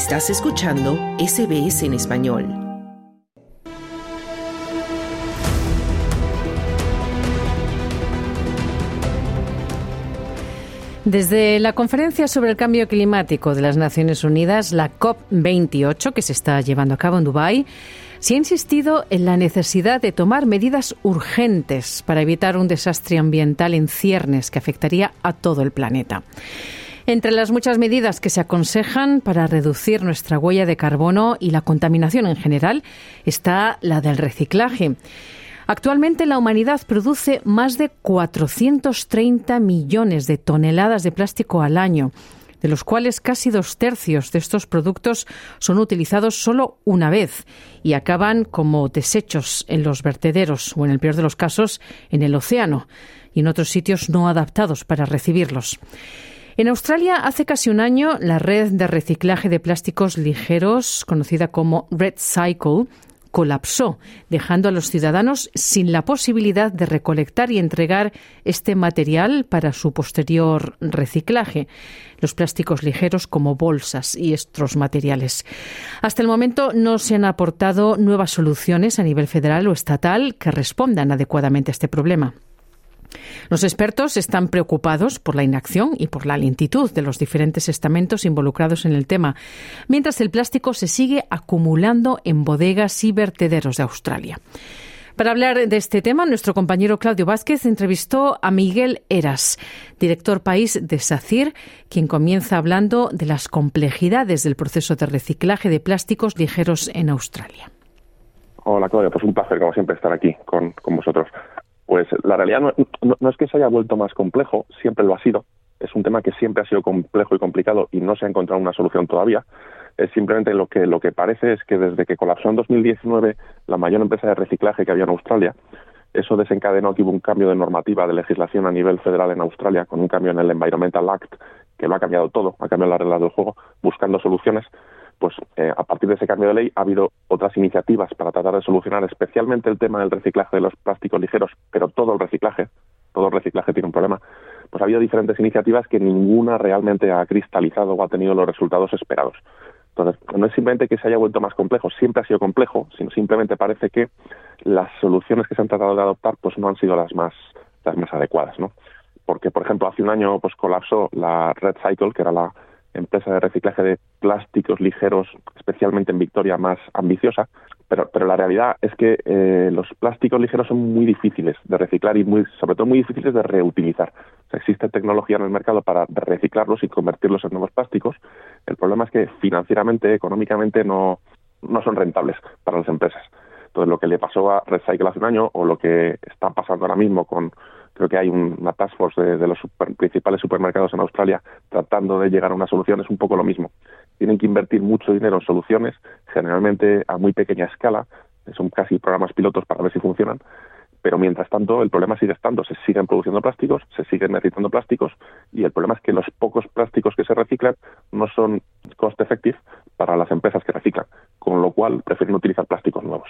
Estás escuchando SBS en español. Desde la conferencia sobre el cambio climático de las Naciones Unidas, la COP28, que se está llevando a cabo en Dubái, se ha insistido en la necesidad de tomar medidas urgentes para evitar un desastre ambiental en ciernes que afectaría a todo el planeta. Entre las muchas medidas que se aconsejan para reducir nuestra huella de carbono y la contaminación en general está la del reciclaje. Actualmente la humanidad produce más de 430 millones de toneladas de plástico al año, de los cuales casi dos tercios de estos productos son utilizados solo una vez y acaban como desechos en los vertederos o, en el peor de los casos, en el océano y en otros sitios no adaptados para recibirlos. En Australia, hace casi un año, la red de reciclaje de plásticos ligeros, conocida como Red Cycle, colapsó, dejando a los ciudadanos sin la posibilidad de recolectar y entregar este material para su posterior reciclaje, los plásticos ligeros como bolsas y estos materiales. Hasta el momento no se han aportado nuevas soluciones a nivel federal o estatal que respondan adecuadamente a este problema. Los expertos están preocupados por la inacción y por la lentitud de los diferentes estamentos involucrados en el tema, mientras el plástico se sigue acumulando en bodegas y vertederos de Australia. Para hablar de este tema, nuestro compañero Claudio Vázquez entrevistó a Miguel Eras, director país de SACIR, quien comienza hablando de las complejidades del proceso de reciclaje de plásticos ligeros en Australia. Hola Claudio, pues un placer como siempre estar aquí con, con vosotros. Pues la realidad no, es que se haya vuelto más complejo, siempre lo ha sido. Es un tema que siempre ha sido complejo y complicado y no se ha encontrado una solución todavía. Es simplemente lo que, lo que parece es que desde que colapsó en 2019 la mayor empresa de reciclaje que había en Australia, eso desencadenó que hubo un cambio de normativa de legislación a nivel federal en Australia, con un cambio en el Environmental Act, que lo ha cambiado todo, ha cambiado las reglas del juego, buscando soluciones pues eh, a partir de ese cambio de ley ha habido otras iniciativas para tratar de solucionar especialmente el tema del reciclaje de los plásticos ligeros, pero todo el reciclaje, todo el reciclaje tiene un problema. Pues ha habido diferentes iniciativas que ninguna realmente ha cristalizado o ha tenido los resultados esperados. Entonces, no es simplemente que se haya vuelto más complejo, siempre ha sido complejo, sino simplemente parece que las soluciones que se han tratado de adoptar pues no han sido las más las más adecuadas, ¿no? Porque, por ejemplo, hace un año pues colapsó la Red Cycle, que era la empresa de reciclaje de plásticos ligeros, especialmente en Victoria, más ambiciosa, pero, pero la realidad es que eh, los plásticos ligeros son muy difíciles de reciclar y muy, sobre todo muy difíciles de reutilizar. existe tecnología en el mercado para reciclarlos y convertirlos en nuevos plásticos. El problema es que financieramente, económicamente, no, no son rentables para las empresas. Entonces, lo que le pasó a Recycle hace un año o lo que está pasando ahora mismo con creo que hay una task force de, los principales supermercados en Australia tratando de llegar a una solución, es un poco lo mismo. Tienen que invertir mucho dinero en soluciones, generalmente a muy pequeña escala, son casi programas pilotos para ver si funcionan, pero mientras tanto el problema sigue estando, se siguen produciendo plásticos, se siguen necesitando plásticos y el problema es que los pocos plásticos que se reciclan no son cost effective para las empresas que reciclan, con lo cual prefieren utilizar plásticos nuevos.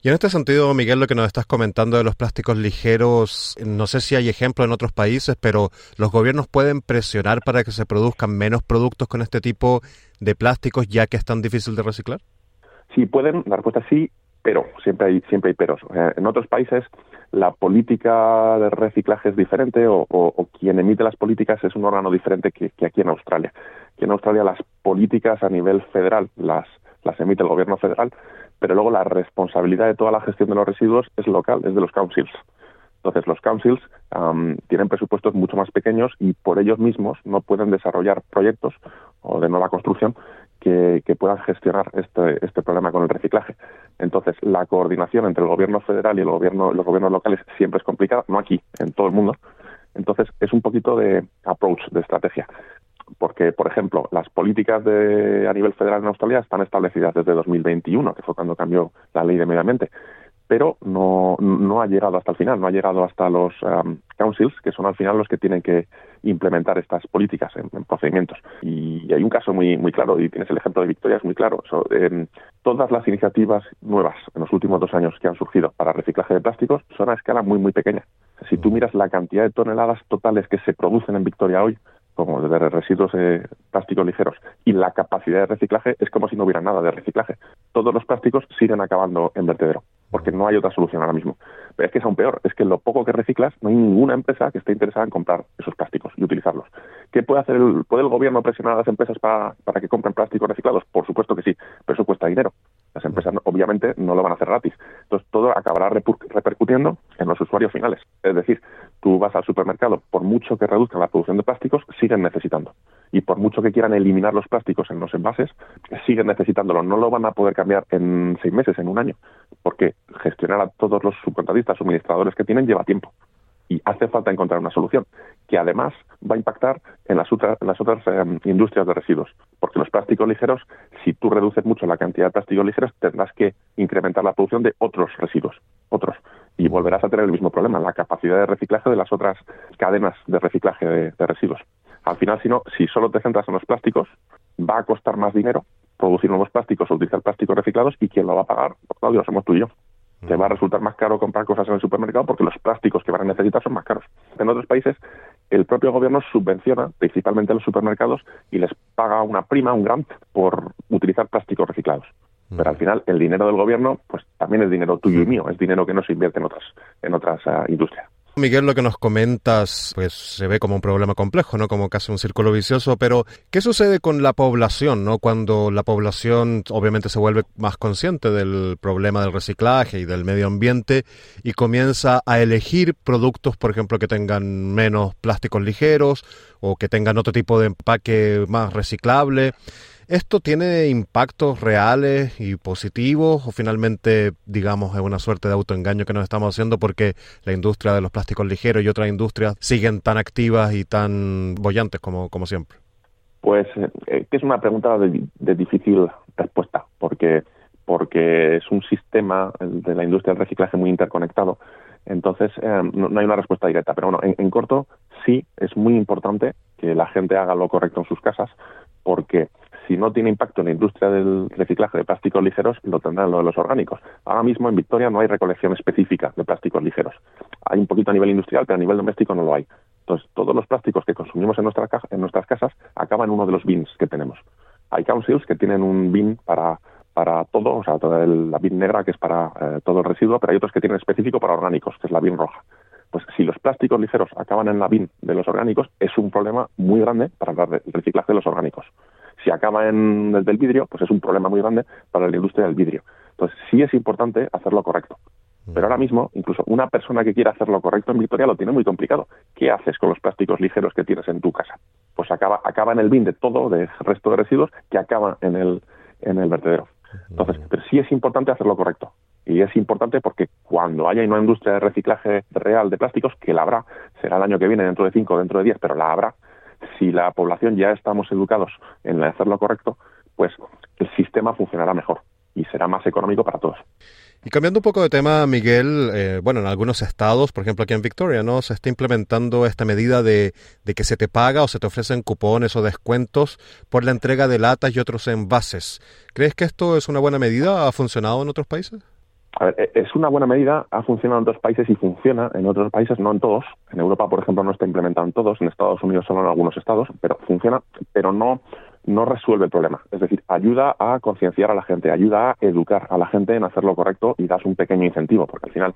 Y en este sentido, Miguel, lo que nos estás comentando de los plásticos ligeros, no sé si hay ejemplos en otros países, pero los gobiernos pueden presionar para que se produzcan menos productos con este tipo de plásticos ya que es tan difícil de reciclar. Sí, pueden, la respuesta es sí, pero siempre hay siempre hay peros. en otros países la política de reciclaje es diferente o, quien emite las políticas es un órgano diferente que, aquí en Australia. Aquí en Australia las políticas a nivel federal las, las emite el gobierno federal, pero luego la responsabilidad de toda la gestión de los residuos es local, es de los councils. Entonces los councils tienen presupuestos mucho más pequeños y por ellos mismos no pueden desarrollar proyectos o de nueva construcción que, puedan gestionar este, este problema con el reciclaje. Entonces, la coordinación entre el gobierno federal y el gobierno, los gobiernos locales siempre es complicada, no aquí, en todo el mundo. Entonces, es un poquito de approach, de estrategia. Porque, por ejemplo, políticas de, a nivel federal en Australia están establecidas desde 2021, que fue cuando cambió la ley de medio ambiente pero no, no ha llegado hasta el final, no ha llegado hasta los um, councils, que son al final los que tienen que implementar estas políticas en, procedimientos. Y hay un caso muy, muy claro, y tienes el ejemplo de Victoria, es muy claro. todas las iniciativas nuevas en los últimos dos años que han surgido para reciclaje de plásticos son a escala muy, muy pequeña. Si tú miras la cantidad de toneladas totales que se producen en Victoria hoy, como de residuos eh, plásticos ligeros y la capacidad de reciclaje es como si no hubiera nada de reciclaje. Todos los plásticos siguen acabando en vertedero, porque no hay otra solución ahora mismo. Pero es que es aún peor, es que lo poco que reciclas, no hay ninguna empresa que esté interesada en comprar esos plásticos y utilizarlos. ¿Qué puede hacer el, puede el gobierno presionar a las empresas para, para que compren plásticos reciclados? Por supuesto que sí, pero eso cuesta dinero. Las empresas obviamente no lo van a hacer gratis. Entonces todo acabará repercutiendo en los usuarios finales. Es decir, tú vas al supermercado, por mucho que reduzcan la producción de plásticos, siguen necesitando. Y por mucho que quieran eliminar los plásticos en los envases, siguen necesitándolo. No lo van a poder cambiar en seis meses, en un año, porque gestionar a todos los subcontratistas, suministradores que tienen, lleva tiempo y hace falta encontrar una solución que además va a impactar en las, las otras em, industrias de residuos. Porque los plásticos ligeros, si tú reduces mucho la cantidad de plásticos ligeros, tendrás que incrementar la producción de otros residuos, otros. Y volverás a tener el mismo problema, la capacidad de reciclaje de las otras cadenas de reciclaje de, residuos. Al final, si no, si solo te centras en los plásticos, va a costar más dinero producir nuevos plásticos o utilizar plásticos reciclados y quién lo va a pagar, Claudio, somos tú y yo te va a resultar más caro comprar cosas en el supermercado porque los plásticos que van a necesitar son más caros. En otros países, el propio gobierno subvenciona principalmente a los supermercados y les paga una prima, un grant, por utilizar plásticos reciclados. Pero al final, el dinero del gobierno, pues también es dinero tuyo y mío, es dinero que no se invierte en otras, en otras ah, industrias. Miguel, lo que nos comentas, pues se ve como un problema complejo, ¿no? Como casi un círculo vicioso, pero ¿qué sucede con la población, ¿no? Cuando la población obviamente se vuelve más consciente del problema del reciclaje y del medio ambiente y comienza a elegir productos, por ejemplo, que tengan menos plásticos ligeros o que tengan otro tipo de empaque más reciclable. ¿Esto tiene impactos reales y positivos o finalmente, digamos, es una suerte de autoengaño que nos estamos haciendo porque la industria de los plásticos ligeros y otras industrias siguen tan activas y tan bollantes como, como siempre? Pues eh, es una pregunta de, difícil respuesta porque porque es un sistema de la industria del reciclaje muy interconectado. Entonces, eh, no, hay una respuesta directa. Pero bueno, en, corto, sí es muy importante que la gente haga lo correcto en sus casas, porque si no tiene impacto en la industria del reciclaje de plásticos ligeros, lo tendrá en lo de los orgánicos. Ahora mismo en Victoria no hay recolección específica de plásticos ligeros. Hay un poquito a nivel industrial, pero a nivel doméstico no lo hay. Entonces, todos los plásticos que consumimos en, nuestra en nuestras casas acaban en uno de los bins que tenemos. Hay councils que tienen un bin para para todo, o sea, toda la bin negra que es para eh, todo el residuo, pero hay otros que tienen específico para orgánicos, que es la bin roja. Pues si los plásticos ligeros acaban en la bin de los orgánicos, es un problema muy grande para el reciclaje de los orgánicos. Si acaba en el del vidrio, pues es un problema muy grande para la industria del vidrio. Entonces, sí es importante hacerlo correcto. Pero ahora mismo, incluso una persona que quiera hacerlo correcto en Victoria lo tiene muy complicado. ¿Qué haces con los plásticos ligeros que tienes en tu casa? Pues acaba, acaba en el bin de todo, de resto de residuos, que acaba en el, en el vertedero. Entonces, pero sí es importante hacerlo correcto. Y es importante porque cuando haya una industria de reciclaje real de plásticos, que la habrá, será el año que viene, dentro de cinco, dentro de diez, pero la habrá, si la población ya estamos educados en hacer lo correcto, pues el sistema funcionará mejor y será más económico para todos. Y cambiando un poco de tema, Miguel, eh, bueno, en algunos estados, por ejemplo aquí en Victoria, ¿no? Se está implementando esta medida de, de, que se te paga o se te ofrecen cupones o descuentos por la entrega de latas y otros envases. ¿Crees que esto es una buena medida? ¿Ha funcionado en otros países? A ver, e, es una buena medida, ha funcionado en otros países y funciona en otros países, no en todos. En Europa, por ejemplo, no está implementado en todos, en Estados Unidos solo en algunos estados, pero funciona, pero no, no resuelve el problema. Es decir, ayuda a concienciar a la gente, ayuda a educar a la gente en hacer lo correcto y das un pequeño incentivo, porque al final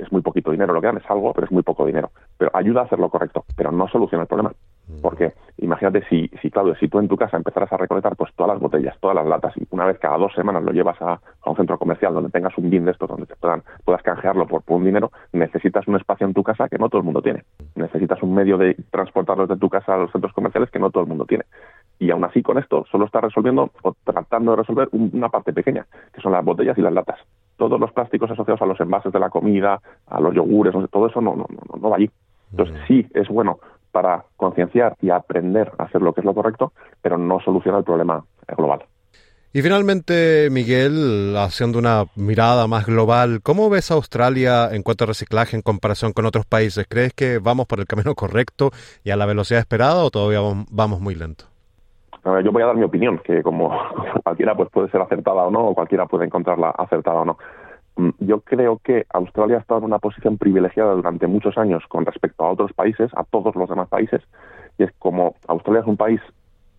es muy poquito dinero lo que dan, es algo, pero es muy poco dinero. Pero ayuda a hacer lo correcto, pero no soluciona el problema. Porque imagínate si, si, Claudio, si tú en tu casa empezaras a recolectar pues todas las botellas, todas las latas, y una vez cada dos semanas lo llevas a, un centro comercial donde tengas un bin de estos, donde te puedan, puedas canjearlo por, un dinero, necesitas un espacio en tu casa que no todo el mundo tiene. Necesitas un medio de transportarlos de tu casa a los centros comerciales que no todo el mundo tiene. Y aún así con esto solo está resolviendo o tratando de resolver una parte pequeña, que son las botellas y las latas. Todos los plásticos asociados a los envases de la comida, a los yogures, todo eso no, no, no, no va allí. Entonces sí es bueno para concienciar y aprender a hacer lo que es lo correcto, pero no soluciona el problema global. Y finalmente, Miguel, haciendo una mirada más global, ¿cómo ves a Australia en cuanto a reciclaje en comparación con otros países? ¿Crees que vamos por el camino correcto y a la velocidad esperada o todavía vamos muy lento? Yo voy a dar mi opinión, que como cualquiera pues puede ser acertada o no, o cualquiera puede encontrarla acertada o no. Mm, yo creo que Australia ha estado en una posición privilegiada durante muchos años con respecto a otros países, a todos los demás países, Y es como Australia es un país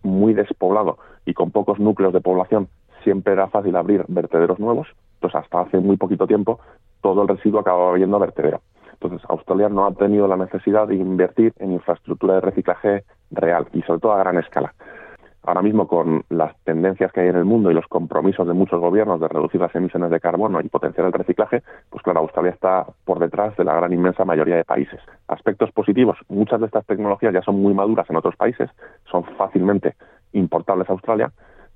muy despoblado y con pocos núcleos de población, siempre era fácil abrir vertederos nuevos. Entonces, hasta hace muy poquito tiempo, todo el residuo acababa yendo a vertedero. Entonces, Australia no ha tenido la necesidad de invertir en infraestructura de reciclaje real y sobre todo a gran escala. Ahora mismo, con las tendencias que hay en el mundo y los compromisos de muchos gobiernos de reducir las emisiones de carbono y potenciar el reciclaje, pues claro, Australia está por detrás de la gran inmensa mayoría de países. Aspectos positivos, muchas de estas tecnologías ya son muy maduras en otros países, son fácilmente importables a Australia,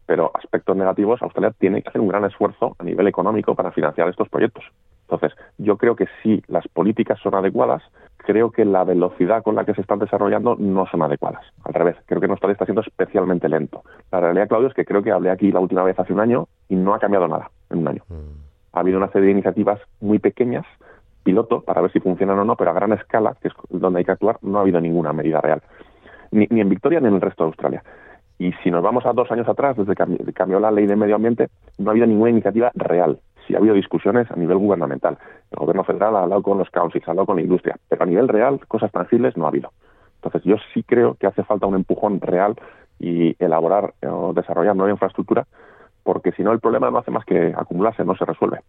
pero aspectos negativos, Australia tiene que hacer un gran esfuerzo a nivel económico para financiar estos proyectos. Entonces, yo creo que si las políticas son adecuadas, creo que la velocidad con la que se están desarrollando no son adecuadas. Al revés, creo que Australia está siendo especialmente lento. La realidad, Claudio, es que creo que hablé aquí la última vez hace un año y no ha cambiado nada en un año. Mm. Ha habido una serie de iniciativas muy pequeñas, piloto, para ver si funcionan o no, pero a gran escala, que es donde hay que actuar, no ha habido ninguna medida real. Ni, ni en Victoria ni en el resto de Australia. Y si nos vamos a dos años atrás, desde que cambió la ley de medio ambiente, no ha habido ninguna iniciativa real. Sí ha habido discusiones a nivel gubernamental. El gobierno federal ha hablado con los councils, ha hablado con la industria, pero a nivel real, cosas tangibles no ha habido. Entonces, yo sí creo que hace falta un empujón real y elaborar o desarrollar nueva infraestructura, porque si no, el problema no hace más que acumularse, no se resuelve.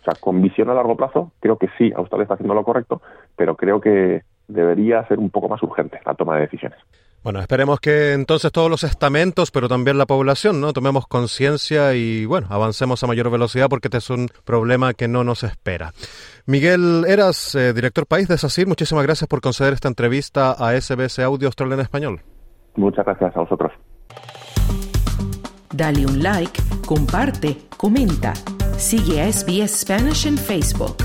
O sea, con visión a largo plazo, creo que sí, Australia está haciendo lo correcto, pero creo que debería ser un poco más urgente la toma de decisiones. Bueno, esperemos que entonces todos los estamentos, pero también la población, ¿no? Tomemos conciencia y, bueno, avancemos a mayor velocidad porque este es un problema que no nos espera. Miguel Eras, eh, director país de SACIR, muchísimas gracias por conceder esta entrevista a SBS Audio Australia en Español. Muchas gracias a vosotros. Dale un like, comparte, comenta. Sigue a SBS Spanish en Facebook.